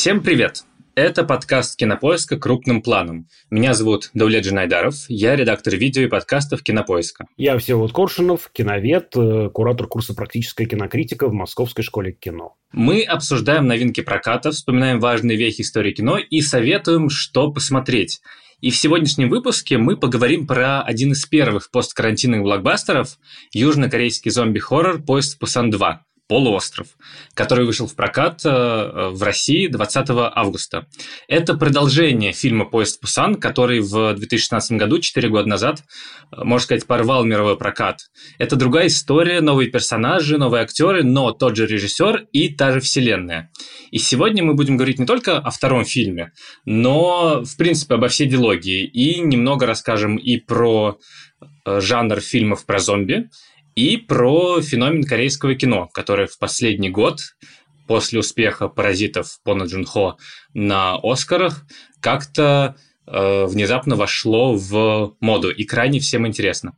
Всем привет! Это подкаст «Кинопоиска. Крупным планом». Меня зовут Даулет Джинайдаров, я редактор видео и подкастов «Кинопоиска». Я Всеволод Коршунов, киновед, э, куратор курса «Практическая кинокритика» в Московской школе кино. Мы обсуждаем новинки проката, вспоминаем важные вехи истории кино и советуем, что посмотреть. И в сегодняшнем выпуске мы поговорим про один из первых посткарантинных блокбастеров – южнокорейский зомби-хоррор «Поезд в Пусан 2», «Полуостров», который вышел в прокат э, в России 20 августа. Это продолжение фильма «Поезд Пусан», который в 2016 году, 4 года назад, э, можно сказать, порвал мировой прокат. Это другая история, новые персонажи, новые актеры, но тот же режиссер и та же вселенная. И сегодня мы будем говорить не только о втором фильме, но, в принципе, обо всей дилогии. И немного расскажем и про э, жанр фильмов про зомби, и про феномен корейского кино, который в последний год после успеха «Паразитов» Пона Джун Хо на «Оскарах» как-то э, внезапно вошло в моду, и крайне всем интересно.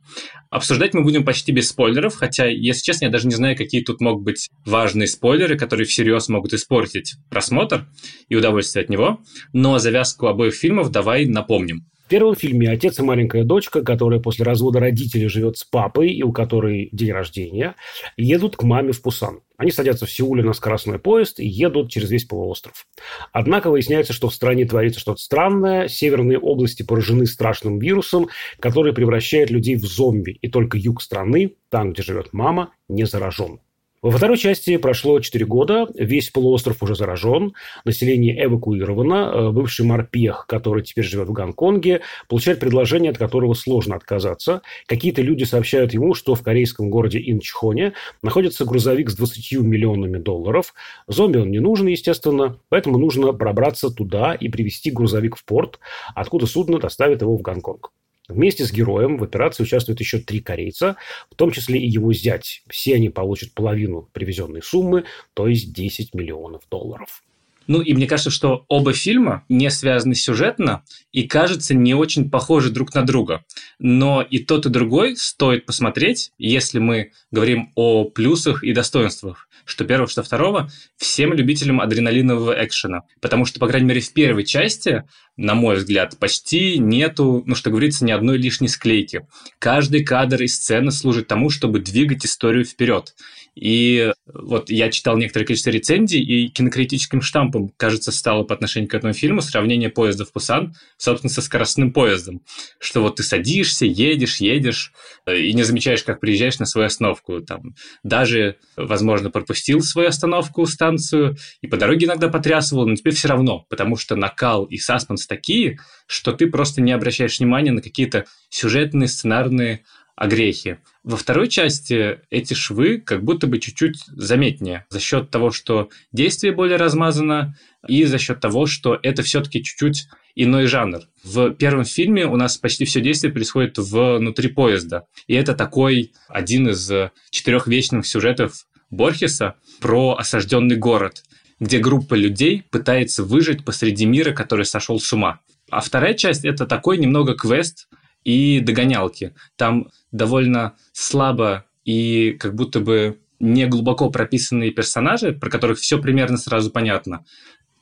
Обсуждать мы будем почти без спойлеров, хотя, если честно, я даже не знаю, какие тут могут быть важные спойлеры, которые всерьез могут испортить просмотр и удовольствие от него, но завязку обоих фильмов давай напомним. Первом фильме отец и маленькая дочка, которая после развода родителей живет с папой и у которой день рождения, едут к маме в Пусан. Они садятся в Сеуле на скоростной поезд и едут через весь полуостров. Однако выясняется, что в стране творится что-то странное. Северные области поражены страшным вирусом, который превращает людей в зомби. И только юг страны, там, где живет мама, не заражен. Во второй части прошло 4 года, весь полуостров уже заражен, население эвакуировано, э, бывший морпех, который теперь живет в Гонконге, получает предложение, от которого сложно отказаться. Какие-то люди сообщают ему, что в корейском городе Инчхоне находится грузовик с 20 миллионами долларов. Зомби он не нужен, естественно, поэтому нужно пробраться туда и привезти грузовик в порт, откуда судно доставит его в Гонконг. Вместе с героем в операции участвуют еще три корейца, в том числе и его зять. Все они получат половину привезенной суммы, то есть 10 миллионов долларов. Ну и мне кажется, что оба фильма не связаны сюжетно и, кажется, не очень похожи друг на друга. Но и тот, и другой стоит посмотреть, если мы говорим о плюсах и достоинствах что первого, что второго, всем любителям адреналинового экшена. Потому что, по крайней мере, в первой части, на мой взгляд, почти нету, ну, что говорится, ни одной лишней склейки. Каждый кадр и сцена служит тому, чтобы двигать историю вперед. И вот я читал некоторое количество рецензий, и кинокритическим штампом, кажется, стало по отношению к этому фильму сравнение поезда в Пусан, собственно, со скоростным поездом. Что вот ты садишься, едешь, едешь, э, и не замечаешь, как приезжаешь на свою остановку. Там, даже, возможно, пропустил свою остановку, станцию, и по дороге иногда потрясывал, но тебе все равно, потому что накал и саспенс такие, что ты просто не обращаешь внимания на какие-то сюжетные, сценарные огрехи. Во второй части эти швы как будто бы чуть-чуть заметнее за счет того, что действие более размазано, и за счет того, что это все-таки чуть-чуть иной жанр. В первом фильме у нас почти все действие происходит внутри поезда. И это такой один из четырех вечных сюжетов Борхеса про осажденный город, где группа людей пытается выжить посреди мира, который сошел с ума. А вторая часть – это такой немного квест и догонялки. Там довольно слабо и как будто бы не глубоко прописанные персонажи, про которых все примерно сразу понятно.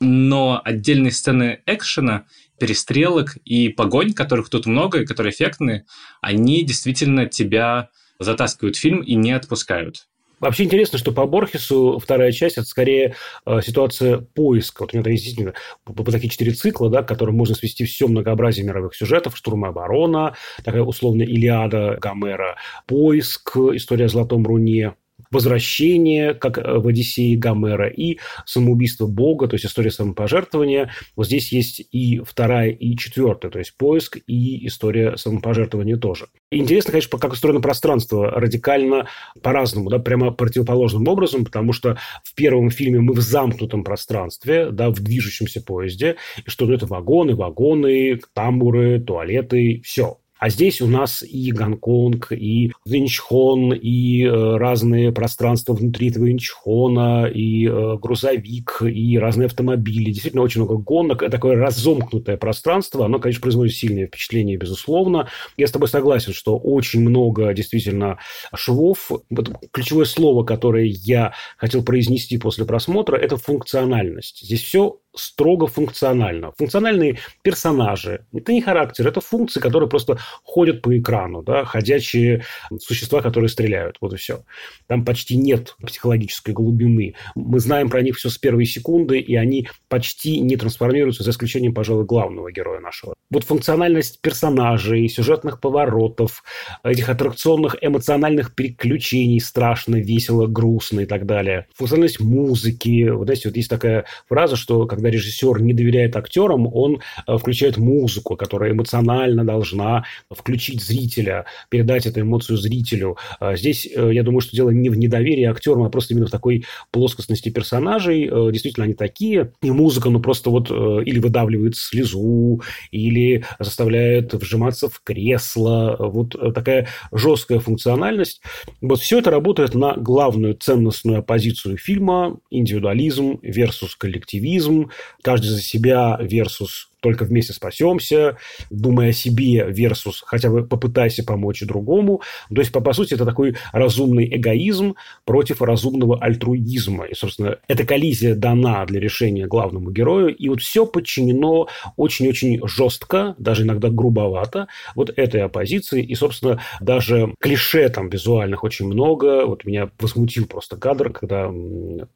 Но отдельные сцены экшена, перестрелок и погонь, которых тут много и которые эффектные, они действительно тебя затаскивают в фильм и не отпускают. Вообще интересно, что по Борхесу вторая часть – это скорее э, ситуация поиска. Вот у меня есть действительно по такие четыре цикла, да, к которым можно свести все многообразие мировых сюжетов. Штурм и оборона, такая условная Илиада Гомера, поиск, история о Золотом Руне, возвращение, как э, в Одиссее Гомера, и самоубийство Бога, то есть история самопожертвования. Вот здесь есть и вторая, и четвертая, то есть поиск и история самопожертвования тоже. Интересно, конечно, как устроено пространство радикально по-разному, да, прямо противоположным образом, потому что в первом фильме мы в замкнутом пространстве, да, в движущемся поезде, и что ну, это вагоны, вагоны, тамбуры, туалеты, все. А здесь у нас и Гонконг, и Инчхон, и э, разные пространства внутри этого Инчхона, и э, грузовик, и разные автомобили. Действительно, очень много гонок. Такое разомкнутое пространство. Оно, конечно, производит сильное впечатление, безусловно. Я с тобой согласен, что очень много действительно швов. Вот ключевое слово, которое я хотел произнести после просмотра, это функциональность. Здесь все строго функционально. Функциональные персонажи. Это не характер, это функции, которые просто ходят по экрану. Да? Ходячие существа, которые стреляют. Вот и все. Там почти нет психологической глубины. Мы знаем про них все с первой секунды, и они почти не трансформируются, за исключением, пожалуй, главного героя нашего. Вот функциональность персонажей, сюжетных поворотов, этих аттракционных эмоциональных переключений страшно, весело, грустно и так далее. Функциональность музыки. Вот знаете, вот есть такая фраза, что когда режиссер не доверяет актерам, он э, включает музыку, которая эмоционально должна включить зрителя, передать эту эмоцию зрителю. А здесь, э, я думаю, что дело не в недоверии актерам, а просто именно в такой плоскостности персонажей. Э, действительно, они такие. И музыка, ну, просто вот или выдавливает слезу, или заставляет вжиматься в кресло. Вот такая жесткая функциональность. Вот все это работает на главную ценностную оппозицию фильма – индивидуализм versus коллективизм, каждый за себя versus только вместе спасемся, думая о себе versus хотя бы попытайся помочь другому. То есть, по, по сути, это такой разумный эгоизм против разумного альтруизма. И, собственно, эта коллизия дана для решения главному герою. И вот все подчинено очень-очень жестко, даже иногда грубовато вот этой оппозиции. И, собственно, даже клише там визуальных очень много. Вот меня возмутил просто кадр, когда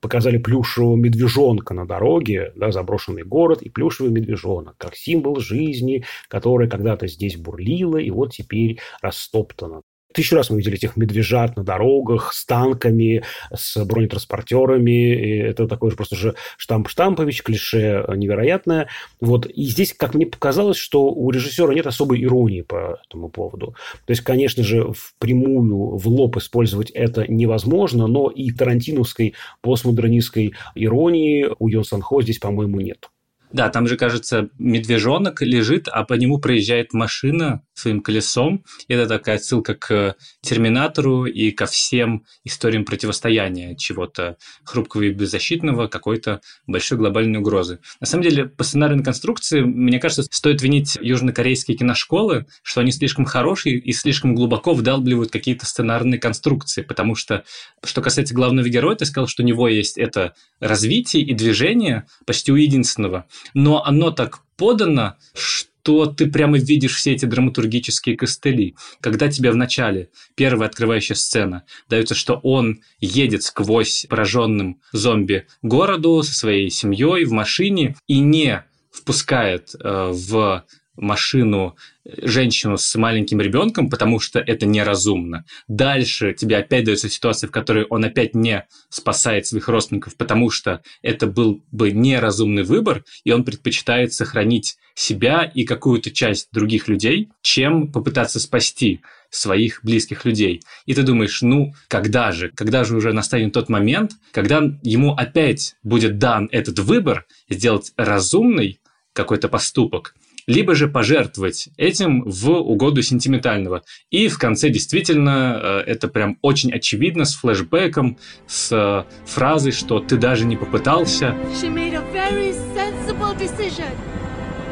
показали плюшевого медвежонка на дороге, да, заброшенный город и плюшевый медвежонок как символ жизни, которая когда-то здесь бурлила и вот теперь растоптана. Тысячу раз мы видели этих медвежат на дорогах с танками, с бронетранспортерами. И это такой же просто же штамп-штампович, клише невероятное. Вот. И здесь, как мне показалось, что у режиссера нет особой иронии по этому поводу. То есть, конечно же, впрямую, в лоб использовать это невозможно, но и тарантиновской постмодернистской иронии у Йон Санхо здесь, по-моему, нет. Да, там же, кажется, медвежонок лежит, а по нему проезжает машина своим колесом. Это такая ссылка к Терминатору и ко всем историям противостояния чего-то хрупкого и беззащитного, какой-то большой глобальной угрозы. На самом деле, по сценарной конструкции, мне кажется, стоит винить южнокорейские киношколы, что они слишком хорошие и слишком глубоко вдалбливают какие-то сценарные конструкции, потому что, что касается главного героя, ты сказал, что у него есть это развитие и движение почти у единственного но оно так подано, что ты прямо видишь все эти драматургические костыли. Когда тебе в начале первая открывающая сцена дается, что он едет сквозь пораженным зомби городу со своей семьей в машине и не впускает э, в машину женщину с маленьким ребенком, потому что это неразумно. Дальше тебе опять дается ситуация, в которой он опять не спасает своих родственников, потому что это был бы неразумный выбор, и он предпочитает сохранить себя и какую-то часть других людей, чем попытаться спасти своих близких людей. И ты думаешь, ну, когда же? Когда же уже настанет тот момент, когда ему опять будет дан этот выбор сделать разумный какой-то поступок, либо же пожертвовать этим в угоду сентиментального. И в конце действительно э, это прям очень очевидно с флешбеком, с э, фразой, что ты даже не попытался.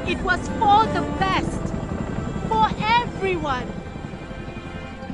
It was for the best. For everyone.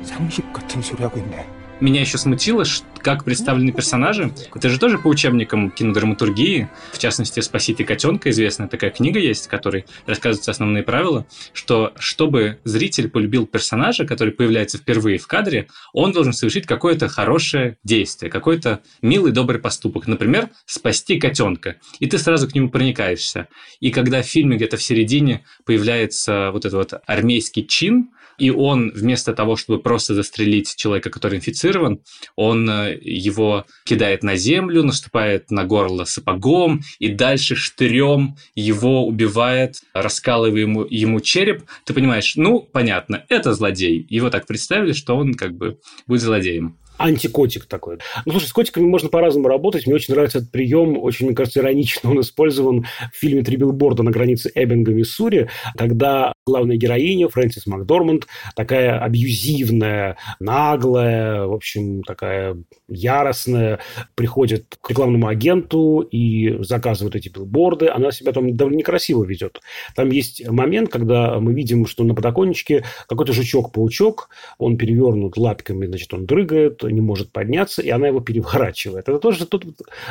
상식 같은 소리 하고 있네. Меня еще смутило, как представлены персонажи. Это же тоже по учебникам кинодраматургии. В частности, «Спасите котенка» известная такая книга есть, в которой рассказываются основные правила, что чтобы зритель полюбил персонажа, который появляется впервые в кадре, он должен совершить какое-то хорошее действие, какой-то милый, добрый поступок. Например, спасти котенка. И ты сразу к нему проникаешься. И когда в фильме где-то в середине появляется вот этот вот армейский чин, и он вместо того, чтобы просто застрелить человека, который инфицирован, он э, его кидает на землю, наступает на горло сапогом и дальше штырем его убивает, раскалывая ему, ему череп. Ты понимаешь, ну, понятно, это злодей. Его так представили, что он как бы будет злодеем антикотик такой. Ну, слушай, с котиками можно по-разному работать. Мне очень нравится этот прием. Очень, мне кажется, иронично он использован в фильме «Три билборда» на границе Эббинга, Миссури, когда главная героиня Фрэнсис Макдорманд такая абьюзивная, наглая, в общем, такая яростная, приходит к рекламному агенту и заказывает эти билборды. Она себя там довольно некрасиво ведет. Там есть момент, когда мы видим, что на подоконничке какой-то жучок-паучок, он перевернут лапками, значит, он дрыгает, не может подняться, и она его переворачивает. Это тоже, тут,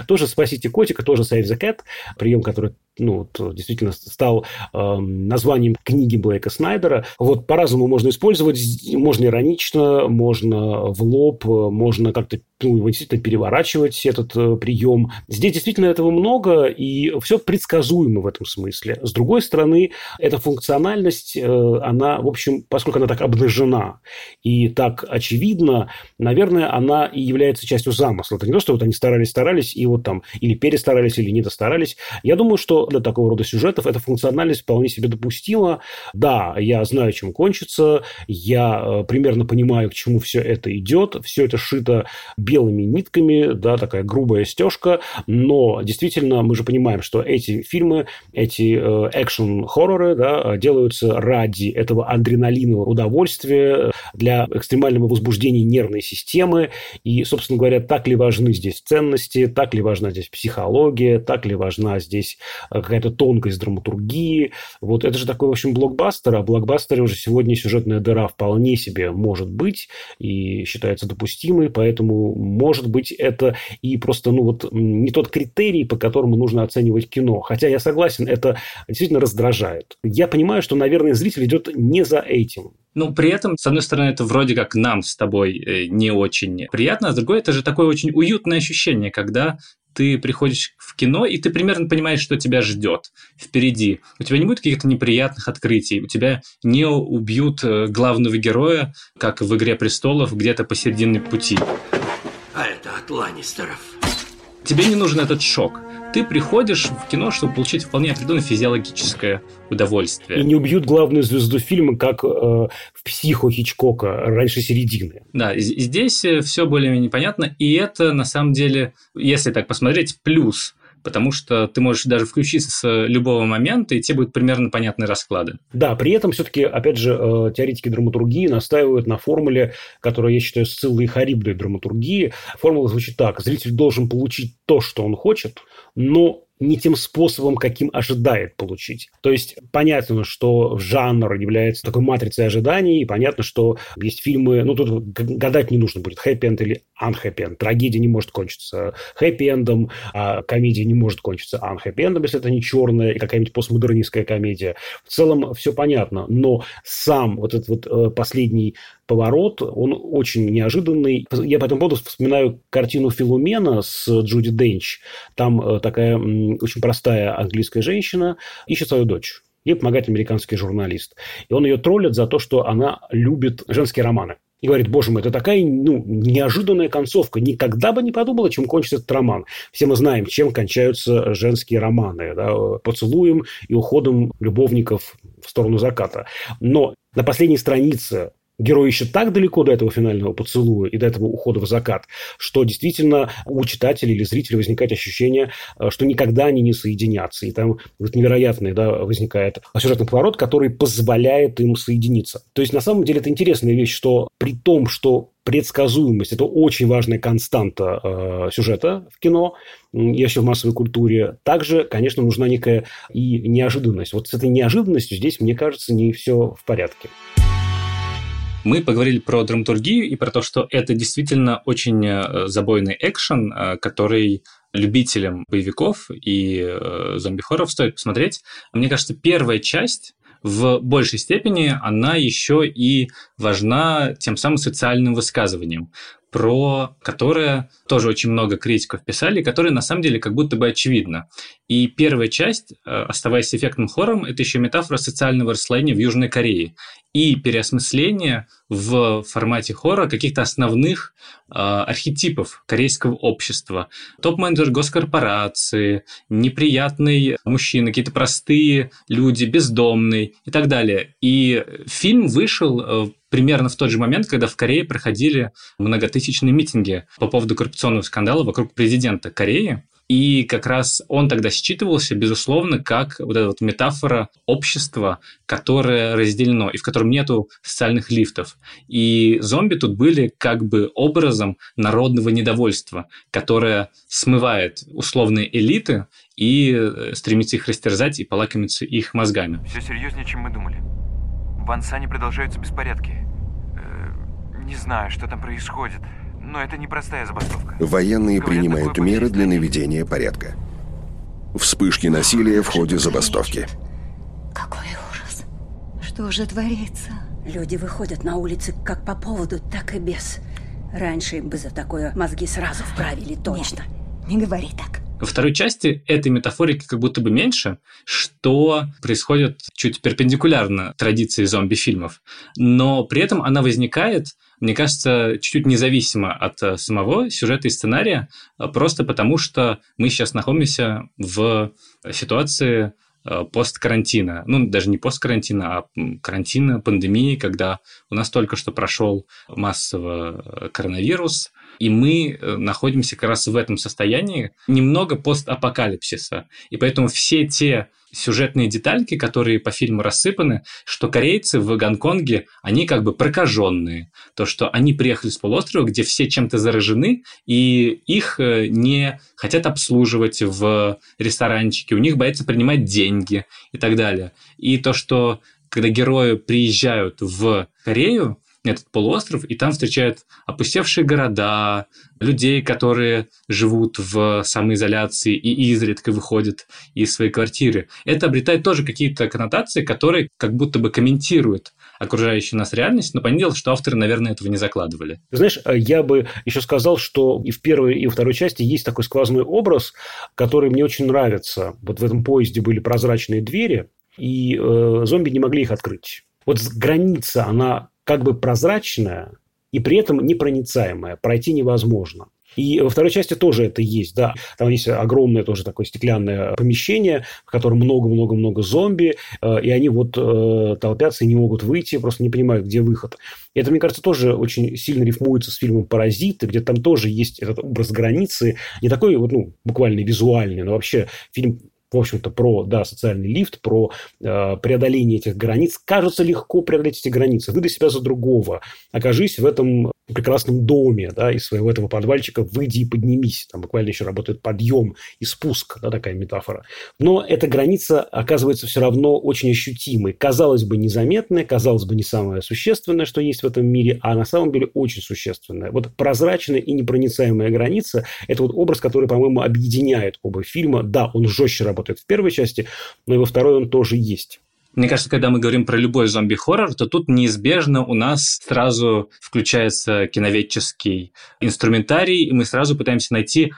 тоже «Спасите котика», тоже «Save the cat», прием, который ну, вот, действительно стал э, названием книги Блейка Снайдера. Вот по-разному можно использовать. Можно иронично, можно в лоб, можно как-то ну, его действительно переворачивать, этот э, прием. Здесь действительно этого много, и все предсказуемо в этом смысле. С другой стороны, эта функциональность, э, она, в общем, поскольку она так обнажена и так очевидна, наверное, она и является частью замысла. Это не то, что вот они старались-старались, и вот там или перестарались, или не достарались. Я думаю, что для такого рода сюжетов. Эта функциональность вполне себе допустима. Да, я знаю, чем кончится, я э, примерно понимаю, к чему все это идет, все это шито белыми нитками, да, такая грубая стежка, но действительно мы же понимаем, что эти фильмы, эти э, экшн-хорроры, да, делаются ради этого адреналинового удовольствия, для экстремального возбуждения нервной системы, и, собственно говоря, так ли важны здесь ценности, так ли важна здесь психология, так ли важна здесь э, какая-то тонкость драматургии, вот это же такой, в общем, блокбастер, а блокбастере уже сегодня сюжетная дыра вполне себе может быть и считается допустимой, поэтому может быть, это и просто, ну, вот не тот критерий, по которому нужно оценивать кино. Хотя я согласен, это действительно раздражает. Я понимаю, что, наверное, зритель идет не за этим. Ну, при этом, с одной стороны, это вроде как нам с тобой э, не очень приятно, а с другой, это же такое очень уютное ощущение, когда ты приходишь в кино, и ты примерно понимаешь, что тебя ждет впереди. У тебя не будет каких-то неприятных открытий, у тебя не убьют э, главного героя, как в «Игре престолов», где-то посередине пути. А это от Ланнистеров. Тебе не нужен этот шок. Ты приходишь в кино, чтобы получить вполне определенное физиологическое удовольствие. И не убьют главную звезду фильма, как э, в «Психо» Хичкока раньше середины. Да, здесь э, все более-менее понятно, и это, на самом деле, если так посмотреть, плюс потому что ты можешь даже включиться с любого момента, и тебе будут примерно понятны расклады. Да, при этом все-таки, опять же, э, теоретики драматургии настаивают на формуле, которая, я считаю, сциллой харибдой драматургии. Формула звучит так. Зритель должен получить то, что он хочет, но не тем способом, каким ожидает получить. То есть понятно, что жанр является такой матрицей ожиданий, и понятно, что есть фильмы, ну тут гадать не нужно будет, хэппи-энд или unhappy-энд. Трагедия не может кончиться хэппи-эндом, а комедия не может кончиться unhappy-эндом, если это не черная и какая-нибудь постмодернистская комедия. В целом все понятно, но сам вот этот вот э, последний поворот, он очень неожиданный. Я по этому поводу вспоминаю картину Филумена с Джуди Денч. Там э, такая очень простая английская женщина ищет свою дочь. Ей помогает американский журналист. И он ее троллит за то, что она любит женские романы. И говорит, боже мой, это такая ну, неожиданная концовка. Никогда бы не подумала, чем кончится этот роман. Все мы знаем, чем кончаются женские романы. Да? Поцелуем и уходом любовников в сторону заката. Но на последней странице герой еще так далеко до этого финального поцелуя и до этого ухода в закат, что действительно у читателя или зрителя возникает ощущение, э, что никогда они не соединятся. И там вот невероятный да, возникает сюжетный поворот, который позволяет им соединиться. То есть, на самом деле, это интересная вещь, что при том, что предсказуемость – это очень важная константа э, сюжета в кино, еще в массовой культуре. Также, конечно, нужна некая и неожиданность. Вот с этой неожиданностью здесь, мне кажется, не все в порядке. Мы поговорили про драматургию и про то, что это действительно очень э, забойный экшен, э, который любителям боевиков и э, зомби-хорроров стоит посмотреть. Мне кажется, первая часть в большей степени она еще и важна тем самым социальным высказыванием про которое тоже очень много критиков писали, которые на самом деле как будто бы очевидно. И первая часть, оставаясь эффектным хоррором, это еще метафора социального расслоения в Южной Корее и переосмысление в формате хора каких-то основных э, архетипов корейского общества. Топ-менеджер госкорпорации, неприятный мужчина, какие-то простые люди, бездомный и так далее. И фильм вышел э, примерно в тот же момент, когда в Корее проходили многотысячные митинги по поводу коррупционного скандала вокруг президента Кореи. И как раз он тогда считывался, безусловно, как вот эта вот метафора общества, которое разделено, и в котором нету социальных лифтов. И зомби тут были как бы образом народного недовольства, которое смывает условные элиты и э, стремится их растерзать и полакомиться их мозгами. Все серьезнее, чем мы думали. В Ансане продолжаются беспорядки. Э, не знаю, что там происходит. Но это непростая забастовка. Военные Говорят, принимают меры для наведения порядка. Вспышки насилия в ходе забастовки. Какой ужас. Что же творится? Люди выходят на улицы как по поводу, так и без. Раньше им бы за такое мозги сразу вправили, точно. Нет, не говори так. Во второй части этой метафорики как будто бы меньше, что происходит чуть перпендикулярно традиции зомби-фильмов. Но при этом она возникает, мне кажется, чуть-чуть независимо от э, самого сюжета и сценария, э, просто потому что мы сейчас находимся в ситуации э, посткарантина. Ну, даже не посткарантина, а карантина, пандемии, когда у нас только что прошел массово коронавирус, и мы э, находимся как раз в этом состоянии немного постапокалипсиса. И поэтому все те сюжетные детальки, которые по фильму рассыпаны, что корейцы в Гонконге, они как бы прокаженные. То, что они приехали с полуострова, где все чем-то заражены, и их э, не хотят обслуживать в ресторанчике, у них боятся принимать деньги и так далее. И то, что когда герои приезжают в Корею, этот полуостров, и там встречают опустевшие города, людей, которые живут в самоизоляции и изредка выходят из своей квартиры. Это обретает тоже какие-то коннотации, которые как будто бы комментируют окружающую нас реальность, но понятно, что авторы, наверное, этого не закладывали. Знаешь, я бы еще сказал, что и в первой, и во второй части есть такой сквозной образ, который мне очень нравится. Вот в этом поезде были прозрачные двери, и э, зомби не могли их открыть. Вот граница, она как бы прозрачная и при этом непроницаемая. Пройти невозможно. И во второй части тоже это есть, да. Там есть огромное тоже такое стеклянное помещение, в котором много-много-много зомби, э, и они вот э, толпятся и не могут выйти, просто не понимают, где выход. И это, мне кажется, тоже очень сильно рифмуется с фильмом «Паразиты», где там тоже есть этот образ границы, не такой вот, ну, буквально визуальный, но вообще фильм в общем-то, про да, социальный лифт, про э, преодоление этих границ. Кажется легко преодолеть эти границы. Выдай себя за другого. Окажись в этом прекрасном доме, да, из своего этого подвальчика выйди и поднимись. Там буквально еще работает подъем и спуск, да, такая метафора. Но эта граница оказывается все равно очень ощутимой. Казалось бы, незаметная, казалось бы, не самое существенное, что есть в этом мире, а на самом деле очень существенная. Вот прозрачная и непроницаемая граница – это вот образ, который, по-моему, объединяет оба фильма. Да, он жестче работает в первой части, но и во второй он тоже есть. Мне кажется, когда мы говорим про любой зомби-хоррор, то тут неизбежно у нас сразу включается киноведческий инструментарий, и мы сразу пытаемся найти,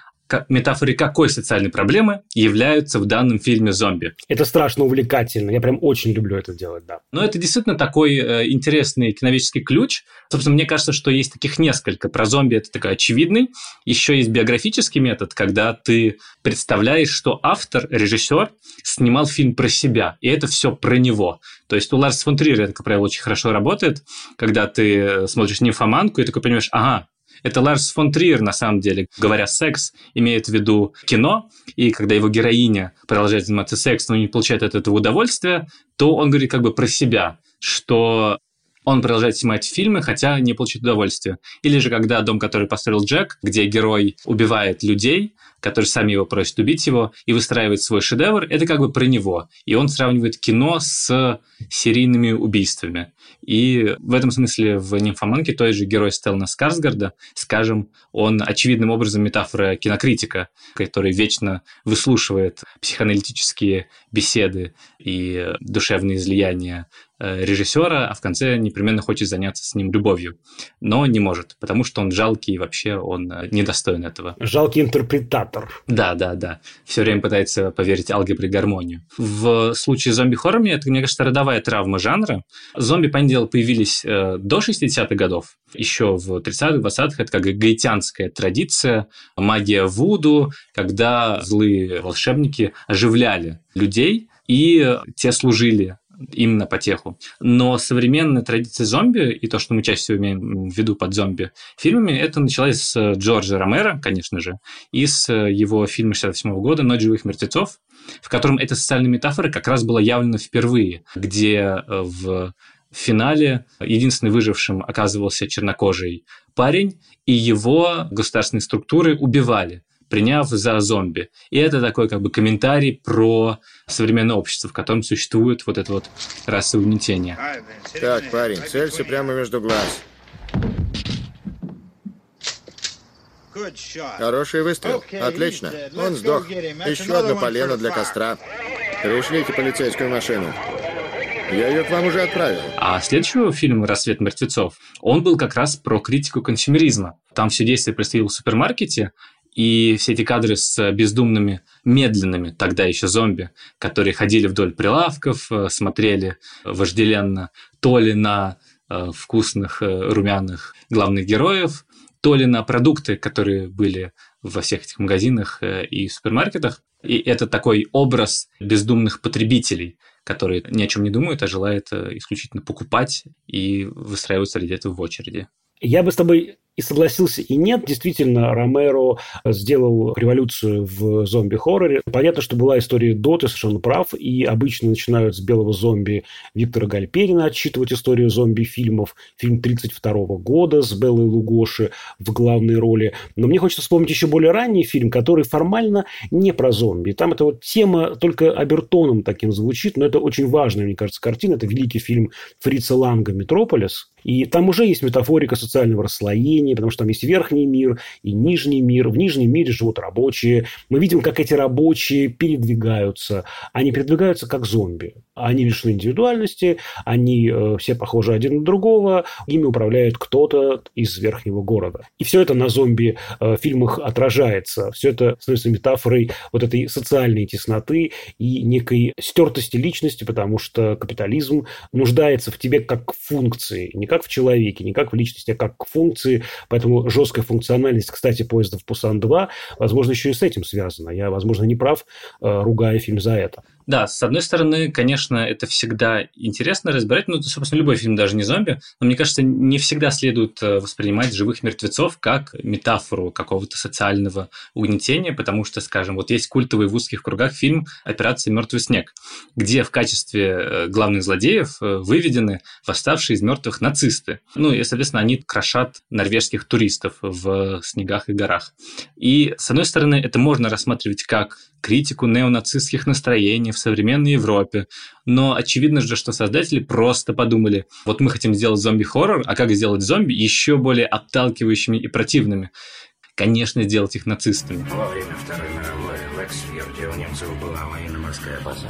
метафорой какой социальной проблемы являются в данном фильме зомби. Это страшно увлекательно. Я прям очень люблю это делать, да. Но это действительно такой э, интересный киновический ключ. Собственно, мне кажется, что есть таких несколько. Про зомби это такой очевидный. Еще есть биографический метод, когда ты представляешь, что автор, режиссер снимал фильм про себя, и это все про него. То есть у Ларса фон Триера это, как правило, очень хорошо работает, когда ты смотришь «Нимфоманку» и такой понимаешь, ага, это Ларс фон Триер, на самом деле, говоря «секс», имеет в виду кино, и когда его героиня продолжает заниматься сексом, но не получает от этого удовольствия, то он говорит как бы про себя, что он продолжает снимать фильмы, хотя не получит удовольствия. Или же когда «Дом, который построил Джек», где герой убивает людей, которые сами его просят убить его, и выстраивает свой шедевр, это как бы про него. И он сравнивает кино с серийными убийствами. И в этом смысле в «Нимфоманке» той же герой Стеллана Скарсгарда, скажем, он очевидным образом метафора кинокритика, который вечно выслушивает психоаналитические беседы и душевные излияния режиссера, а в конце непременно хочет заняться с ним любовью, но не может, потому что он жалкий и вообще он э, недостоин этого. Жалкий интерпретатор. Да, да, да. Все время пытается поверить алгебре и гармонию. В случае зомби-хоррора это, мне кажется, родовая травма жанра. Зомби, понятное дело, появились э, до 60-х годов, еще в 30-х, 20-х, это как гаитянская традиция, магия Вуду, когда злые волшебники оживляли людей, и те служили им на потеху. Но современная традиция зомби и то, что мы чаще всего имеем в виду под зомби фильмами, это началось с Джорджа Ромера, конечно же, и с его фильма 68 года «Ночь живых мертвецов», в котором эта социальная метафора как раз была явлена впервые, где э, в финале единственным выжившим оказывался чернокожий парень, и его государственные структуры убивали приняв за зомби. И это такой как бы комментарий про современное общество, в котором существует вот это вот расовое угнетение. Так, парень, целься прямо между глаз. Хороший выстрел. Отлично. Он сдох. Еще одно полено для костра. Пришлите полицейскую машину. Я ее к вам уже отправил. А следующего фильма «Рассвет мертвецов» он был как раз про критику консюмеризма. Там все действие происходило в супермаркете, и все эти кадры с бездумными, медленными, тогда еще зомби, которые ходили вдоль прилавков, э, смотрели вожделенно то ли на э, вкусных э, румяных главных героев, то ли на продукты, которые были во всех этих магазинах и супермаркетах. И это такой образ бездумных потребителей, которые ни о чем не думают, а желают исключительно покупать и выстраиваться ради этого в очереди. Я бы с тобой и согласился, и нет. Действительно, Ромеро сделал революцию в зомби-хорроре. Понятно, что была история до, ты совершенно прав, и обычно начинают с белого зомби Виктора Гальперина отчитывать историю зомби-фильмов. Фильм 32 года с Беллой Лугоши в главной роли. Но мне хочется вспомнить еще более ранний фильм, который формально не про зомби. Там эта вот тема только обертоном таким звучит, но это очень важная, мне кажется, картина. Это великий фильм Фрица Ланга «Метрополис», и там уже есть метафорика социального расслоения, потому что там есть верхний мир и нижний мир. В нижнем мире живут рабочие. Мы видим, как эти рабочие передвигаются. Они передвигаются как зомби. Они лишены индивидуальности, они э, все похожи один на другого, ими управляет кто-то из верхнего города. И все это на зомби-фильмах э, отражается. Все это становится метафорой вот этой социальной тесноты и некой стертости личности, потому что капитализм нуждается в тебе как функции, не как в человеке, не как в личности, а как функции. Поэтому жесткая функциональность, кстати, поездов Пусан-2, возможно, еще и с этим связана. Я, возможно, не прав, э, ругая фильм за это. Да, с одной стороны, конечно, это всегда интересно разбирать, ну, собственно, любой фильм, даже не зомби, но мне кажется, не всегда следует э, воспринимать живых мертвецов как метафору какого-то социального угнетения, потому что, скажем, вот есть культовый в узких кругах фильм «Операция «Мертвый снег», где в качестве э, главных злодеев э, выведены восставшие из мертвых нацисты. Ну, и, соответственно, они крошат норвежских туристов в снегах и горах. И, с одной стороны, это можно рассматривать как критику неонацистских настроений в современной Европе. Но очевидно же, что создатели просто подумали, вот мы хотим сделать зомби-хоррор, а как сделать зомби еще более отталкивающими и противными? Конечно, сделать их нацистами. Во время Второй мировой в Эксфьорде у немцев была военно-морская база.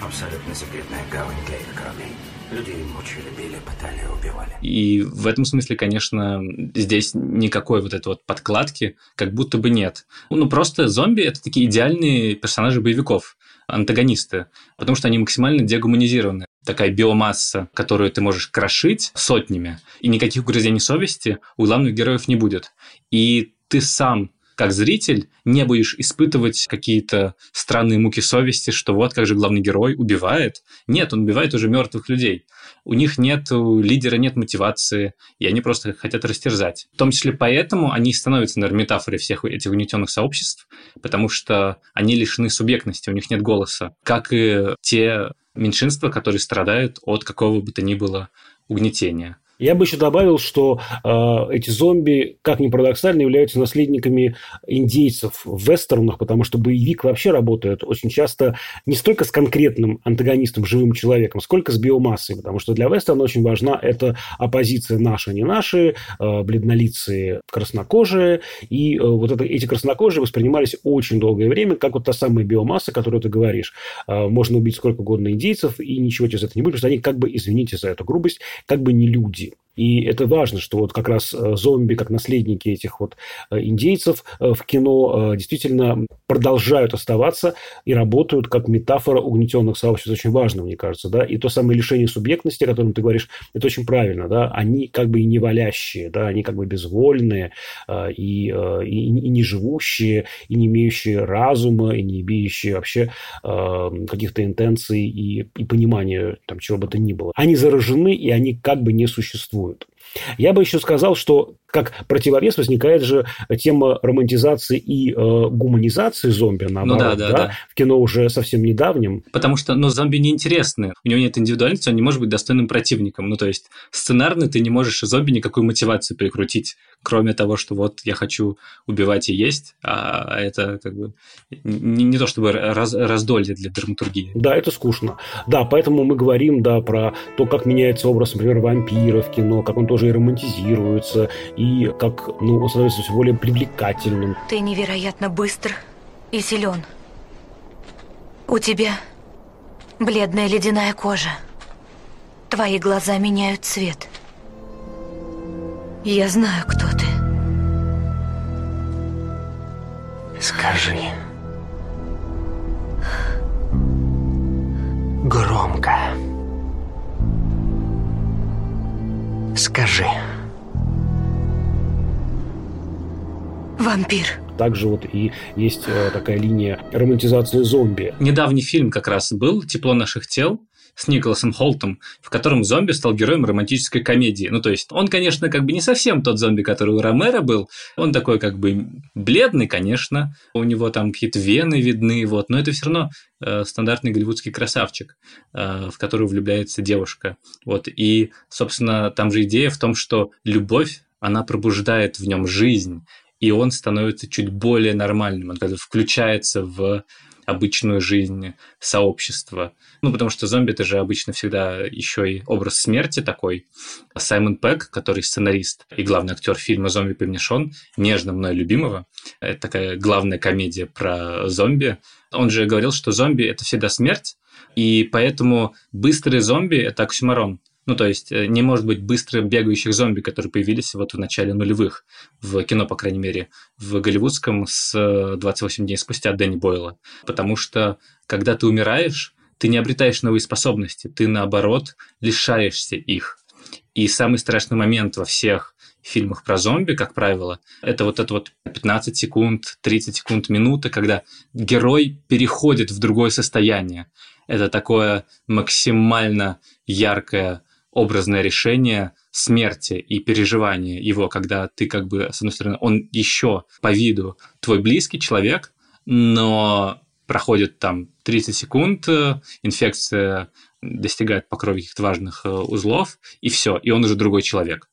Абсолютно секретная гавань для их кораблей. Людей мучили, били, пытали, убивали. И в этом смысле, конечно, здесь никакой вот этой вот подкладки как будто бы нет. Ну, просто зомби – это такие идеальные персонажи боевиков, антагонисты, потому что они максимально дегуманизированы такая биомасса, которую ты можешь крошить сотнями, и никаких угрызений совести у главных героев не будет. И ты сам как зритель не будешь испытывать какие-то странные муки совести, что вот как же главный герой убивает. Нет, он убивает уже мертвых людей. У них нет лидера, нет мотивации, и они просто хотят растерзать. В том числе поэтому они становятся, наверное, метафорой всех этих угнетенных сообществ, потому что они лишены субъектности, у них нет голоса. Как и те меньшинства, которые страдают от какого бы то ни было угнетения. Я бы еще добавил, что э, эти зомби, как ни парадоксально, являются наследниками индейцев в вестернах, потому что боевик вообще работает очень часто не столько с конкретным антагонистом, живым человеком, сколько с биомассой, потому что для вестерна очень важна эта оппозиция наша, не наши, э, бледнолицые, краснокожие, и э, вот это, эти краснокожие воспринимались очень долгое время как вот та самая биомасса, которую ты говоришь. Э, можно убить сколько угодно индейцев, и ничего через это не будет, потому что они как бы, извините за эту грубость, как бы не люди. И это важно, что вот как раз э, зомби, как наследники этих вот э, индейцев э, в кино действительно продолжают оставаться и работают как метафора угнетенных сообществ. очень важно, мне кажется, да. И то самое лишение субъектности, о котором ты говоришь, это очень правильно, да. Они как бы и не валящие, да, они как бы безвольные и, и, и не живущие, и не имеющие разума, и не имеющие вообще каких-то интенций и, и понимания там чего бы то ни было. Они заражены, и они как бы не существуют существуют. Я бы еще сказал, что как противовес возникает же тема романтизации и э, гуманизации зомби, наоборот, ну, да, да, да, да. в кино уже совсем недавнем. Потому что, ну, зомби неинтересны, у него нет индивидуальности, он не может быть достойным противником. Ну, то есть, сценарно ты не можешь зомби никакую мотивацию прикрутить, кроме того, что вот я хочу убивать и есть, а это как бы не, не то чтобы раз, раздолье для драматургии. Да, это скучно. Да, поэтому мы говорим, да, про то, как меняется образ, например, вампира в кино, как он тоже тоже и романтизируется, и как, ну, он становится все более привлекательным. Ты невероятно быстр и силен. У тебя бледная ледяная кожа. Твои глаза меняют цвет. Я знаю, кто ты. Скажи. Громко. Скажи. Вампир. Также вот и есть э, такая линия романтизации зомби. Недавний фильм как раз был «Тепло наших тел», с Николасом Холтом, в котором зомби стал героем романтической комедии. Ну, то есть, он, конечно, как бы не совсем тот зомби, который у Ромера был. Он такой как бы бледный, конечно, у него там какие-то вены видны, вот, но это все равно э, стандартный голливудский красавчик, э, в которую влюбляется девушка. Вот, и, собственно, там же идея в том, что любовь, она пробуждает в нем жизнь, и он становится чуть более нормальным, он как включается в обычную жизнь сообщества. Ну, потому что зомби – это же обычно всегда еще и образ смерти такой. Саймон Пэк, который сценарист и главный актер фильма «Зомби помешон», нежно мной любимого, это такая главная комедия про зомби. Он же говорил, что зомби – это всегда смерть, и поэтому быстрые зомби – это оксюмарон. Ну, то есть э, не может быть быстро бегающих зомби, которые появились вот в начале нулевых, в кино, по крайней мере, в голливудском с 28 дней спустя Дэнни Бойла. Потому что, когда ты умираешь, ты не обретаешь новые способности, ты, наоборот, лишаешься их. И самый страшный момент во всех фильмах про зомби, как правило, это вот это вот 15 секунд, 30 секунд, минуты, когда герой переходит в другое состояние. Это такое максимально яркое образное решение смерти и переживания его, когда ты как бы, с одной стороны, он еще по виду твой близкий человек, но проходит там 30 секунд, инфекция достигает по крови каких-то важных э, узлов, и все, и он уже другой человек.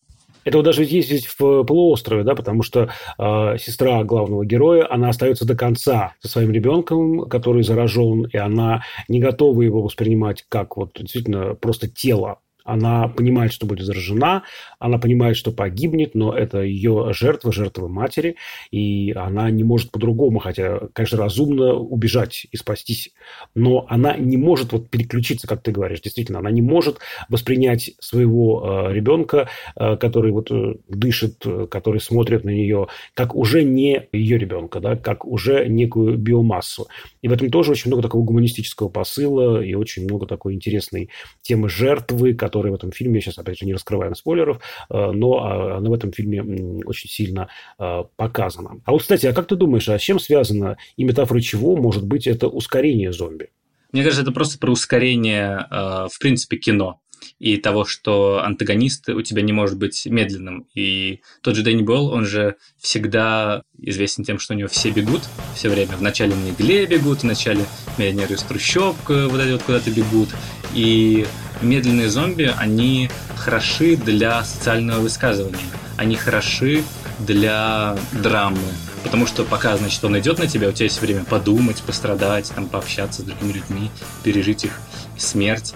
Это вот даже есть здесь в полуострове, да, потому что э, сестра главного героя, она остается до конца со своим ребенком, который заражен, и она не готова его воспринимать как вот действительно просто тело, она понимает, что будет заражена, она понимает, что погибнет, но это ее жертва, жертва матери, и она не может по-другому, хотя, конечно, разумно убежать и спастись, но она не может вот переключиться, как ты говоришь, действительно, она не может воспринять своего э, ребенка, э, который вот э, дышит, который смотрит на нее, как уже не ее ребенка, да, как уже некую биомассу. И в этом тоже очень много такого гуманистического посыла и очень много такой интересной темы жертвы, которая в этом фильме, сейчас, опять же, не раскрываем спойлеров, э, но а, она в этом фильме очень сильно э, показана. А вот, кстати, а как ты думаешь, а с чем связано и метафора чего может быть это ускорение зомби? Мне кажется, это просто про ускорение, э, в принципе, кино и того, что антагонист у тебя не может быть медленным. И тот же Дэнни Болл, он же всегда известен тем, что у него все бегут все время. Вначале на игле бегут, вначале миллионеры из трущоб вот эти вот куда-то бегут. И медленные зомби, они хороши для социального высказывания. Они хороши для драмы. Потому что пока, значит, он идет на тебя, у тебя есть время подумать, пострадать, там, пообщаться с другими людьми, пережить их смерть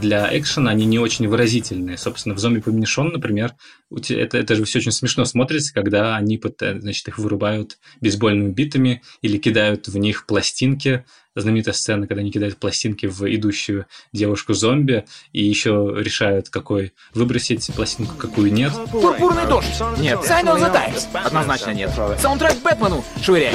для экшена они не очень выразительные. Собственно, в «Зомби помешон», например, это, это же все очень смешно смотрится, когда они значит, их вырубают бейсбольными битами или кидают в них пластинки. Знаменитая сцена, когда они кидают пластинки в идущую девушку-зомби и еще решают, какой выбросить пластинку, какую нет. Пурпурный дождь! Нет. Sign of the Times! Однозначно нет. Саундтрек Бэтмену! Швыряй!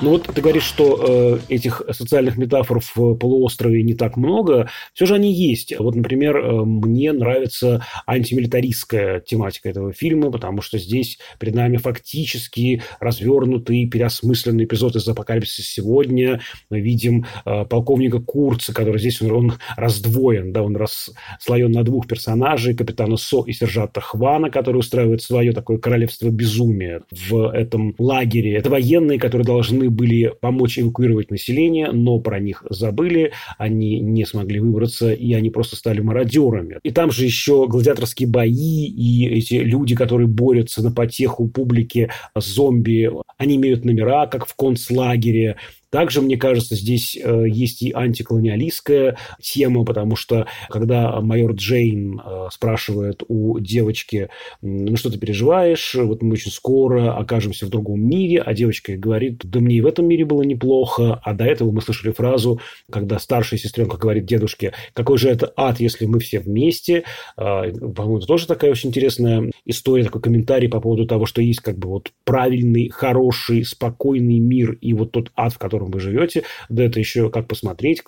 Ну вот ты говоришь, что э, этих социальных метафор в полуострове не так много. Все же они есть. Вот, например, э, мне нравится антимилитаристская тематика этого фильма, потому что здесь перед нами фактически развернутый, переосмысленный эпизод из «Апокалипсиса сегодня». Мы видим э, полковника Курца, который здесь он, он раздвоен, да, он расслоен на двух персонажей, капитана Со и сержанта Хвана, который устраивает свое такое королевство безумия в этом лагере. Это военные, которые должны были помочь эвакуировать население, но про них забыли, они не смогли выбраться, и они просто стали мародерами. И там же еще гладиаторские бои, и эти люди, которые борются на потеху публики, зомби, они имеют номера, как в концлагере, Также, мне кажется, здесь э, есть и антиколониалистская тема, потому что когда майор Джейн э, спрашивает у девочки, ну что ты переживаешь, вот мы очень скоро окажемся в другом мире, а девочка говорит, да мне и в этом мире было неплохо, а до этого мы слышали фразу, когда старшая сестренка говорит дедушке, какой же это ад, если мы все вместе. А, по-моему, это тоже такая очень интересная история, такой комментарий по поводу того, что есть как бы вот правильный, хороший, спокойный мир и вот тот ад, в котором вы живете. Да это еще как посмотреть,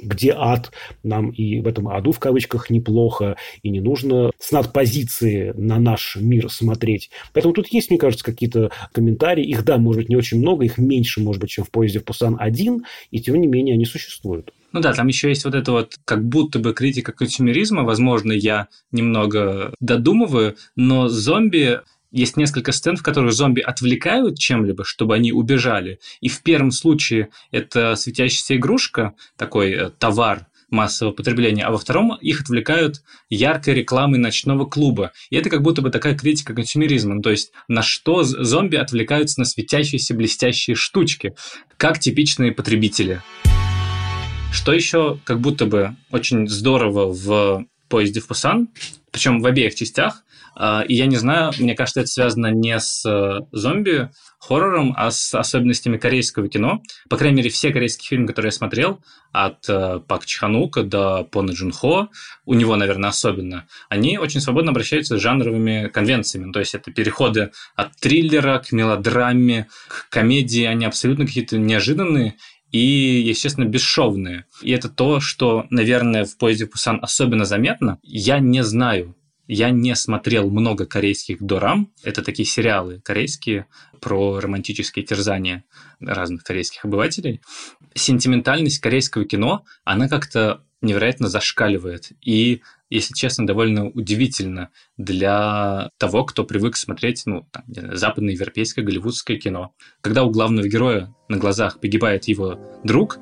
где ад. Нам и в этом аду в кавычках неплохо, и не нужно с надпозиции на наш мир смотреть. Поэтому тут есть, мне кажется, какие-то комментарии. Их, да, может быть, не очень много, их меньше, может быть, чем в поезде в Пусан один, и тем не менее они существуют. Ну да, там еще есть вот это вот как будто бы критика консюмеризма. Возможно, я немного додумываю, но зомби есть несколько сцен, в которых зомби отвлекают чем-либо, чтобы они убежали. И в первом случае это светящаяся игрушка, такой э, товар, массового потребления, а во втором их отвлекают яркой рекламой ночного клуба. И это как будто бы такая критика консюмеризма. То есть на что зомби отвлекаются на светящиеся блестящие штучки, как типичные потребители. Что еще как будто бы очень здорово в поезде в Пусан, причем в обеих частях, и я не знаю, мне кажется, это связано не с э, зомби хоррором, а с особенностями корейского кино. По крайней мере, все корейские фильмы, которые я смотрел, от э, Пак Чханука до Пона Джун Хо, у него, наверное, особенно, они очень свободно обращаются с жанровыми конвенциями. Ну, то есть это переходы от триллера к мелодраме, к комедии, они абсолютно какие-то неожиданные и, естественно, бесшовные. И это то, что, наверное, в поезде Пусан особенно заметно. Я не знаю, я не смотрел много корейских дорам. Это такие сериалы корейские про романтические терзания разных корейских обывателей. Сентиментальность корейского кино, она как-то невероятно зашкаливает. И, если честно, довольно удивительно для того, кто привык смотреть ну, там, западное европейское голливудское кино. Когда у главного героя на глазах погибает его друг,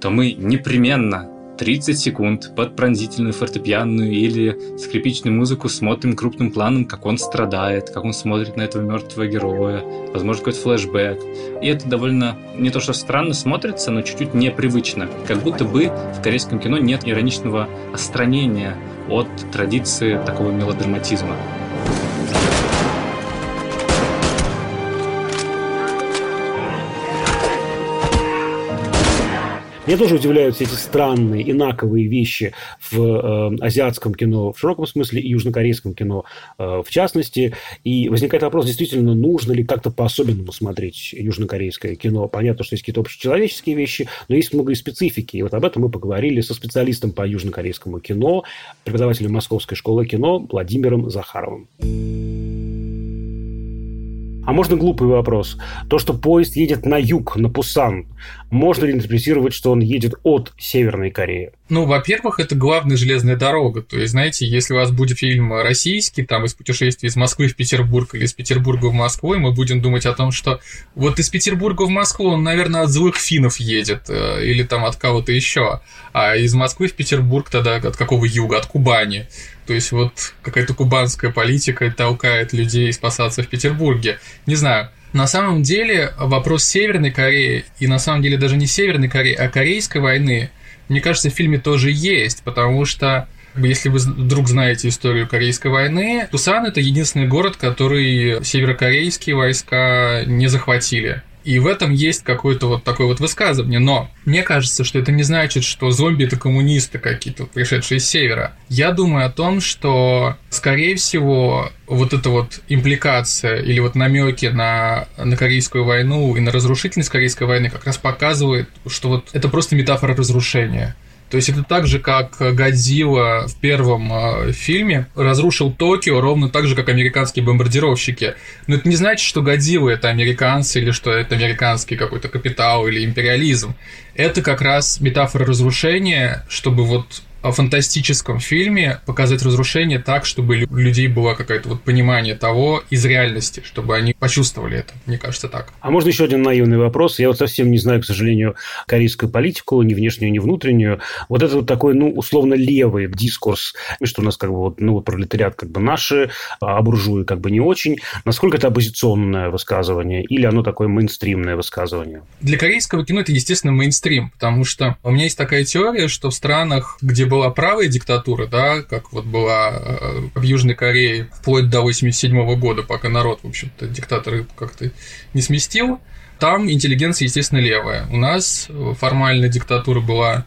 то мы непременно 30 секунд под пронзительную фортепианную или скрипичную музыку смотрим крупным планом, как он страдает, как он смотрит на этого мертвого героя, возможно, какой-то флешбэк. И это довольно не то, что странно смотрится, но чуть-чуть непривычно. Как будто бы в корейском кино нет ироничного остранения от традиции такого мелодраматизма. Меня тоже удивляют все эти странные, инаковые вещи в э, азиатском кино в широком смысле и южнокорейском кино э, в частности. И возникает вопрос, действительно, нужно ли как-то по-особенному смотреть южнокорейское кино. Понятно, что есть какие-то общечеловеческие вещи, но есть много и специфики. И вот об этом мы поговорили со специалистом по южнокорейскому кино, преподавателем Московской школы кино Владимиром Захаровым. А можно глупый вопрос. То, что поезд едет на юг, на Пусан, можно ли интерпретировать, что он едет от Северной Кореи? Ну, во-первых, это главная железная дорога. То есть, знаете, если у вас будет фильм российский, там, из путешествия из Москвы в Петербург или из Петербурга в Москву, и мы будем думать о том, что вот из Петербурга в Москву он, наверное, от злых финнов едет, э, или там от кого-то еще. А из Москвы в Петербург тогда от какого юга? От Кубани. То есть вот какая-то кубанская политика толкает людей спасаться в Петербурге. Не знаю. На самом деле вопрос Северной Кореи, и на самом деле даже не Северной Кореи, а Корейской войны, мне кажется, в фильме тоже есть, потому что если вы вдруг знаете историю Корейской войны, Тусан – это единственный город, который северокорейские войска не захватили. И в этом есть какое-то вот такое вот высказывание. Но мне кажется, что это не значит, что зомби это коммунисты какие-то, пришедшие с севера. Я думаю о том, что, скорее всего, вот эта вот импликация или вот намеки на, на Корейскую войну и на разрушительность Корейской войны как раз показывает, что вот это просто метафора разрушения. То есть это так же, как Годзилла в первом э, фильме разрушил Токио ровно так же, как американские бомбардировщики. Но это не значит, что Годзилла это американцы или что это американский какой-то капитал или империализм. Это как раз метафора разрушения, чтобы вот фантастическом фильме показать разрушение так, чтобы у людей было какое-то вот понимание того из реальности, чтобы они почувствовали это. Мне кажется, так. А можно еще один наивный вопрос? Я вот совсем не знаю, к сожалению, корейскую политику, ни внешнюю, ни внутреннюю. Вот это вот такой, ну, условно левый дискурс, что у нас как бы вот, ну, пролетариат как бы наши, а буржуи как бы не очень. Насколько это оппозиционное высказывание или оно такое мейнстримное высказывание? Для корейского кино это, естественно, мейнстрим, потому что у меня есть такая теория, что в странах, где была правая диктатура, да, как вот была э, в Южной Корее вплоть до 87 года, пока народ, в общем-то, диктаторы как-то не сместил, там интеллигенция, естественно, левая. У нас формально диктатура была,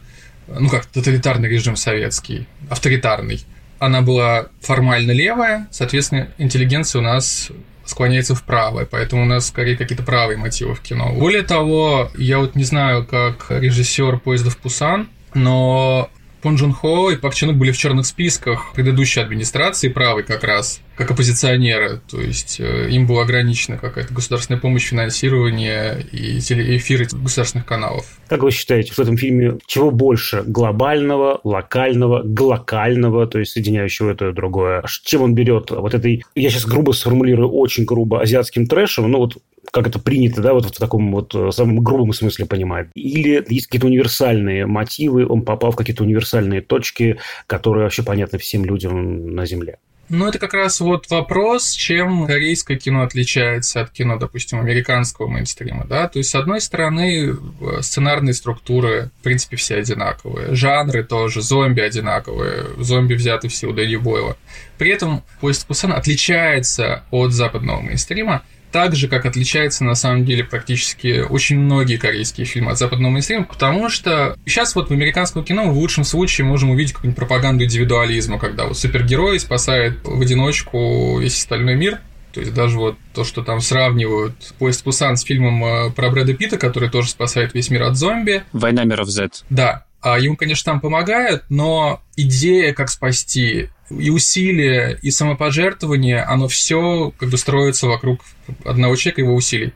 ну как, тоталитарный режим советский, авторитарный. Она была формально левая, соответственно, интеллигенция у нас склоняется вправо, поэтому у нас скорее какие-то правые мотивы в кино. Более того, я вот не знаю, как режиссер поезда в Пусан, но Пон Джун Хо и Пак Чен были в черных списках предыдущей администрации правой как раз, как оппозиционеры. То есть э, им была ограничена какая-то государственная помощь, финансирование и телеэфиры государственных каналов. Как вы считаете, в этом фильме чего больше? Глобального, локального, глокального, то есть соединяющего это и другое? Чем он берет вот этой, я сейчас грубо сформулирую, очень грубо, азиатским трэшем, ну вот как это принято, да, вот в таком вот э, самом грубом смысле понимает. Или есть какие-то универсальные мотивы, он попал в какие-то универсальные точки, которые вообще понятны всем людям на Земле. Ну, это как раз вот вопрос, чем корейское кино отличается от кино, допустим, американского мейнстрима, да? То есть, с одной стороны, э, сценарные структуры, в принципе, все одинаковые, жанры тоже, зомби одинаковые, зомби взяты все у Дэдди Бойла. При этом «Поезд Пусана» отличается от западного мейнстрима так же, как отличается на самом деле практически очень многие корейские фильмы от западного мейнстрима, потому что сейчас вот в американском кино мы в лучшем случае можем увидеть какую-нибудь пропаганду индивидуализма, когда вот супергерой спасает в одиночку весь остальной мир, то есть даже вот то, что там сравнивают поезд Пусан с фильмом э, про Брэда Питта, который тоже спасает весь мир от зомби. Война миров Z. Да. А ему, конечно, там помогают, но идея, как спасти и усилия, и самопожертвование, оно все как бы строится вокруг одного человека его усилий.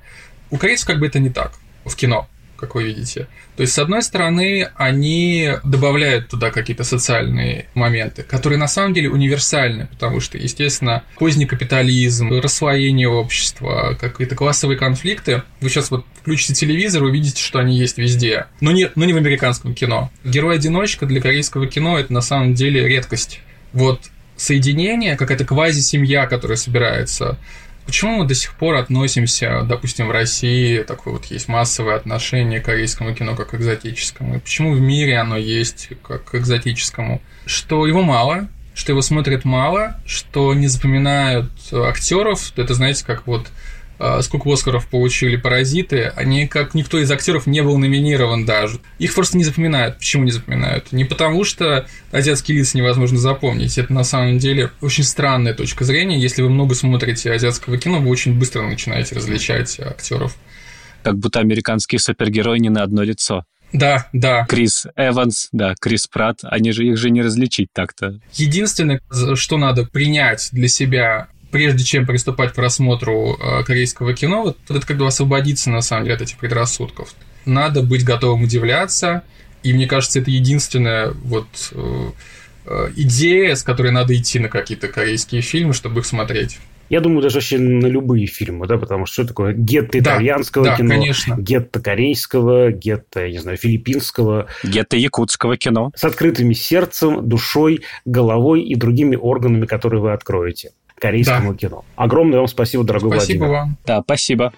У корейцев как бы это не так в кино как вы видите. То есть, с одной стороны, они добавляют туда какие-то социальные моменты, которые на самом деле универсальны, потому что, естественно, поздний капитализм, рассвоение общества, какие-то классовые конфликты. Вы сейчас вот включите телевизор, увидите, что они есть везде. Но не, но не в американском кино. Герой-одиночка для корейского кино – это на самом деле редкость вот соединение, какая-то квази-семья, которая собирается. Почему мы до сих пор относимся, допустим, в России, такое вот есть массовое отношение к корейскому кино как к экзотическому? И почему в мире оно есть как к экзотическому? Что его мало, что его смотрят мало, что не запоминают актеров. Это, знаете, как вот сколько Оскаров получили «Паразиты», они, как никто из актеров, не был номинирован даже. Их просто не запоминают. Почему не запоминают? Не потому, что азиатские лица невозможно запомнить. Это на самом деле очень странная точка зрения. Если вы много смотрите азиатского кино, вы очень быстро начинаете различать актеров. Как будто американские супергерои не на одно лицо. Да, да. Крис Эванс, да, Крис Пратт, они же их же не различить так-то. Единственное, что надо принять для себя прежде чем приступать к просмотру э, корейского кино, вот это как бы освободиться, на самом деле, от этих предрассудков. Надо быть готовым удивляться, и мне кажется, это единственная вот э, э, идея, с которой надо идти на какие-то корейские фильмы, чтобы их смотреть. Я думаю, даже вообще на любые фильмы, да, потому что что такое гетто итальянского да, кино, конечно. гетто корейского, гетто, я не знаю, филиппинского. Гетто якутского кино. С открытыми сердцем, душой, головой и другими органами, которые вы откроете корейскому да. кино. Огромное вам спасибо, дорогой спасибо Владимир. Спасибо вам. Да, спасибо.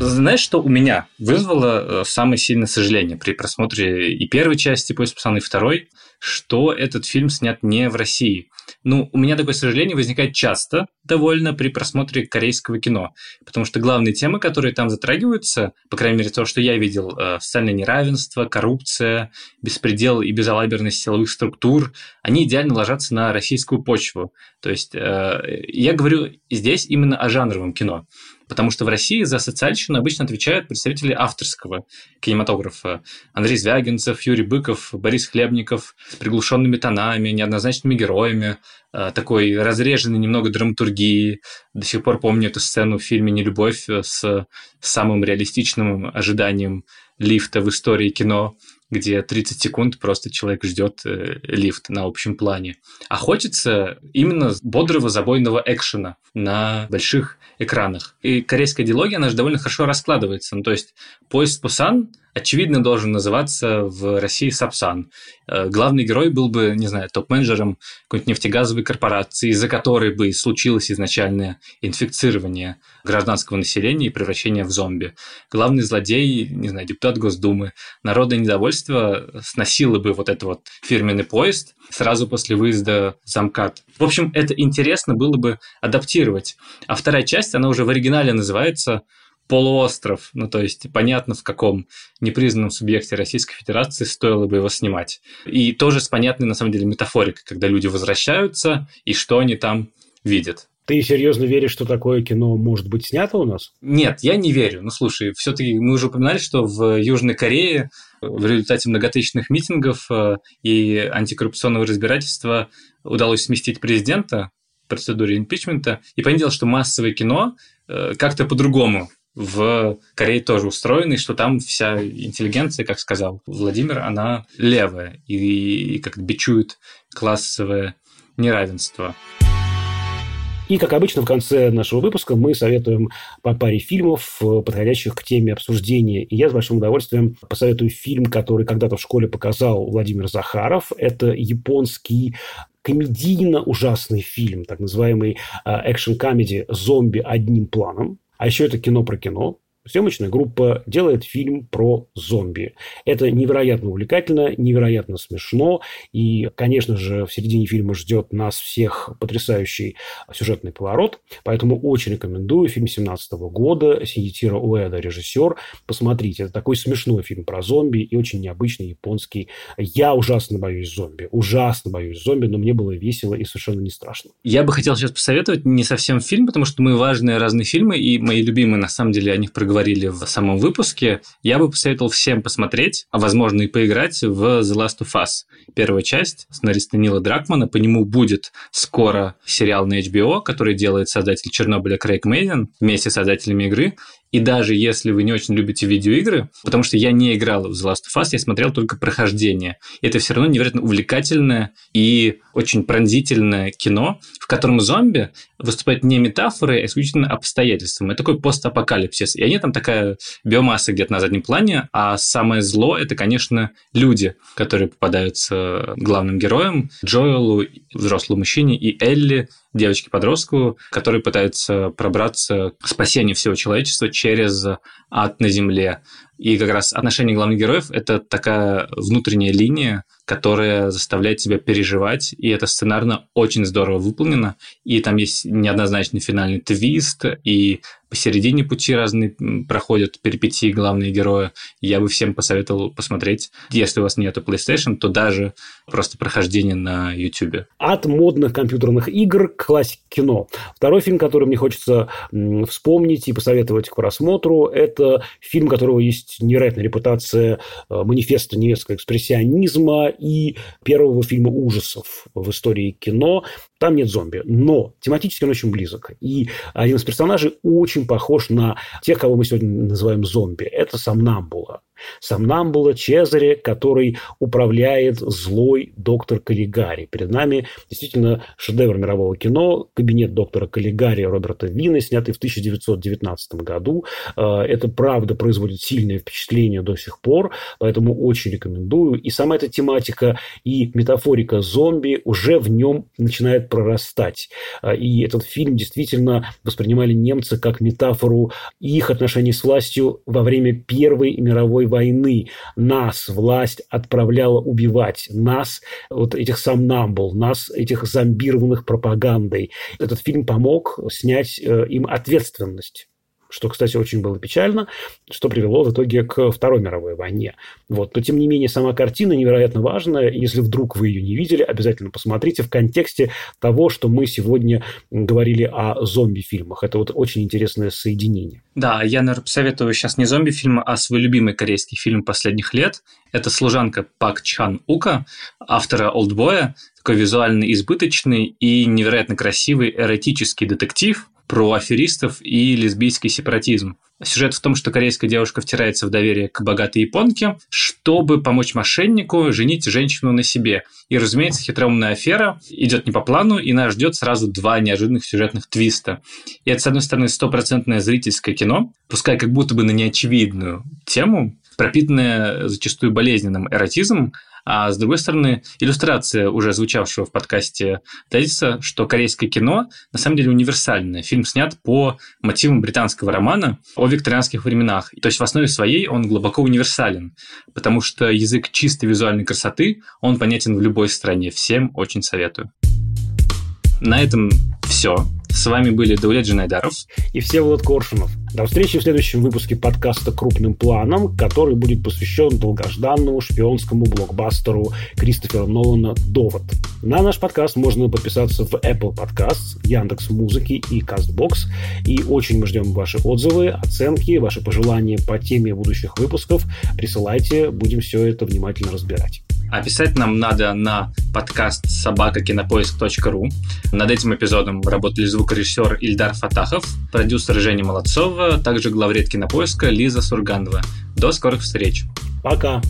Знаешь, что у меня вызвало э, самое сильное сожаление при просмотре и первой части «Поезд пацана», и второй, что этот фильм снят не в России. Ну, у меня такое сожаление возникает часто довольно при просмотре корейского кино, потому что главные темы, которые там затрагиваются, по крайней мере, то, что я видел, э, социальное неравенство, коррупция, беспредел и безалаберность силовых структур, они идеально ложатся на российскую почву. То есть э, я говорю здесь именно о жанровом кино. Потому что в России за социальщину обычно отвечают представители авторского кинематографа. Андрей Звягинцев, Юрий Быков, Борис Хлебников с приглушенными тонами, неоднозначными героями, э, такой разреженной немного драматургии. До сих пор помню эту сцену в фильме «Нелюбовь» с самым реалистичным ожиданием лифта в истории кино. где 30 секунд просто человек ждет э, лифт на общем плане. А хочется именно бодрого забойного экшена на больших экранах. И корейская диалогия, она же довольно хорошо раскладывается. Ну, то есть поезд Пусан очевидно, должен называться в России Сапсан. Э, главный герой был бы, не знаю, топ-менеджером какой-нибудь нефтегазовой корпорации, из-за которой бы случилось изначальное инфицирование гражданского населения и превращение в зомби. Главный злодей, не знаю, депутат Госдумы. Народное недовольство сносило бы вот этот вот фирменный поезд сразу после выезда замкат. В общем, это интересно было бы адаптировать. А вторая часть, она уже в оригинале называется полуостров, ну то есть понятно, в каком непризнанном субъекте Российской Федерации стоило бы его снимать. И тоже с понятной, на самом деле, метафорикой, когда люди возвращаются и что они там видят. Ты серьезно веришь, что такое кино может быть снято у нас? Нет, я не верю. Ну, слушай, все-таки мы уже упоминали, что в Южной Корее в результате многотысячных митингов э, и антикоррупционного разбирательства удалось сместить президента в процедуре импичмента. И понятно, что массовое кино э, как-то по-другому в Корее тоже устроены, что там вся интеллигенция, как сказал Владимир, она левая и, и как бичует классовое неравенство. И, как обычно, в конце нашего выпуска мы советуем по паре фильмов, подходящих к теме обсуждения. И я с большим удовольствием посоветую фильм, который когда-то в школе показал Владимир Захаров. Это японский комедийно ужасный фильм, так называемый экшн-комедий «Зомби одним планом». А еще это кино про кино. Съемочная группа делает фильм про зомби. Это невероятно увлекательно, невероятно смешно. И, конечно же, в середине фильма ждет нас всех потрясающий сюжетный поворот. Поэтому очень рекомендую. Фильм 17 года. Синитира Уэда, режиссер. Посмотрите. Это такой смешной фильм про зомби и очень необычный японский. Я ужасно боюсь зомби. Ужасно боюсь зомби, но мне было весело и совершенно не страшно. Я бы хотел сейчас посоветовать не совсем фильм, потому что мы важные разные фильмы, и мои любимые, на самом деле, о них проговорили говорили в самом выпуске, я бы посоветовал всем посмотреть, а возможно и поиграть в The Last of Us. Первая часть сценариста Нила Дракмана. По нему будет скоро сериал на HBO, который делает создатель Чернобыля Крейг Мейден вместе с создателями игры. И даже если вы не очень любите видеоигры, потому что я не играл в The Last of Us, я смотрел только прохождение. И это все равно невероятно увлекательное и очень пронзительное кино, в котором зомби выступают не метафорой, а исключительно обстоятельством. Это такой постапокалипсис. И они там такая биомасса где-то на заднем плане, а самое зло – это, конечно, люди, которые попадаются главным героям, Джоэлу, взрослому мужчине, и Элли, девочке-подростку, которые пытаются пробраться к спасению всего человечества через ад на Земле. И как раз отношения главных героев – это такая внутренняя линия, которая заставляет тебя переживать, и это сценарно очень здорово выполнено, и там есть неоднозначный финальный твист, и посередине пути разные проходят перипетии главные герои. Я бы всем посоветовал посмотреть. Если у вас нет PlayStation, то даже просто прохождение на YouTube. От модных компьютерных игр к классике кино. Второй фильм, который мне хочется вспомнить и посоветовать к просмотру, это фильм, которого есть невероятная репутация э, манифеста немецкого экспрессионизма и первого фильма ужасов в истории кино. Там нет зомби, но тематически он очень близок. И один из персонажей очень похож на тех, кого мы сегодня называем зомби. Это Самнамбула. Самнамбула Чезаре, который управляет злой доктор Каллигари. Перед нами действительно шедевр мирового кино «Кабинет доктора Каллигари» Роберта Вина, снятый в 1919 году. Э, это, правда, производит сильное впечатление до сих пор, поэтому очень рекомендую. И сама эта тематика и метафорика зомби уже в нем начинает прорастать. Э, и этот фильм действительно воспринимали немцы как метафору их отношений с властью во время Первой мировой войны. Нас власть отправляла убивать. Нас, вот этих сомнамбул, нас, этих зомбированных пропагандой. Этот фильм помог снять э, им ответственность что, кстати, очень было печально, что привело в итоге к Второй мировой войне. Вот. Но, тем не менее, сама картина невероятно важная. Если вдруг вы ее не видели, обязательно посмотрите в контексте того, что мы сегодня говорили о зомби-фильмах. Это вот очень интересное соединение. Да, я, наверное, посоветую сейчас не зомби-фильм, а свой любимый корейский фильм последних лет. Это «Служанка Пак Чхан Ука», автора «Олдбоя», такой визуально избыточный и невероятно красивый эротический детектив – про аферистов и лесбийский сепаратизм. Сюжет в том, что корейская девушка втирается в доверие к богатой японке, чтобы помочь мошеннику женить женщину на себе. И, разумеется, хитроумная афера идет не по плану, и нас ждет сразу два неожиданных сюжетных твиста. И это, с одной стороны, стопроцентное зрительское кино, пускай как будто бы на неочевидную тему, пропитанное зачастую болезненным эротизмом, а с другой стороны, иллюстрация уже звучавшего в подкасте тезиса, что корейское кино на самом деле универсальное. Фильм снят по мотивам британского романа о викторианских временах. То есть в основе своей он глубоко универсален, потому что язык чистой визуальной красоты, он понятен в любой стране. Всем очень советую. На этом все. С вами были Даулет Джинайдаров и Всеволод Коршунов. До встречи в следующем выпуске подкаста «Крупным планом», который будет посвящен долгожданному шпионскому блокбастеру Кристофера Нолана «Довод». На наш подкаст можно подписаться в Apple Podcasts, Яндекс Музыки и Castbox. И очень мы ждем ваши отзывы, оценки, ваши пожелания по теме будущих выпусков. Присылайте, будем все это внимательно разбирать. А писать нам надо на подкаст собакакинопоиск.ру. Над этим эпизодом работали звукорежиссер Ильдар Фатахов, продюсер Женя Молодцова, также главред кинопоиска Лиза Сурганова. До скорых встреч. Пока.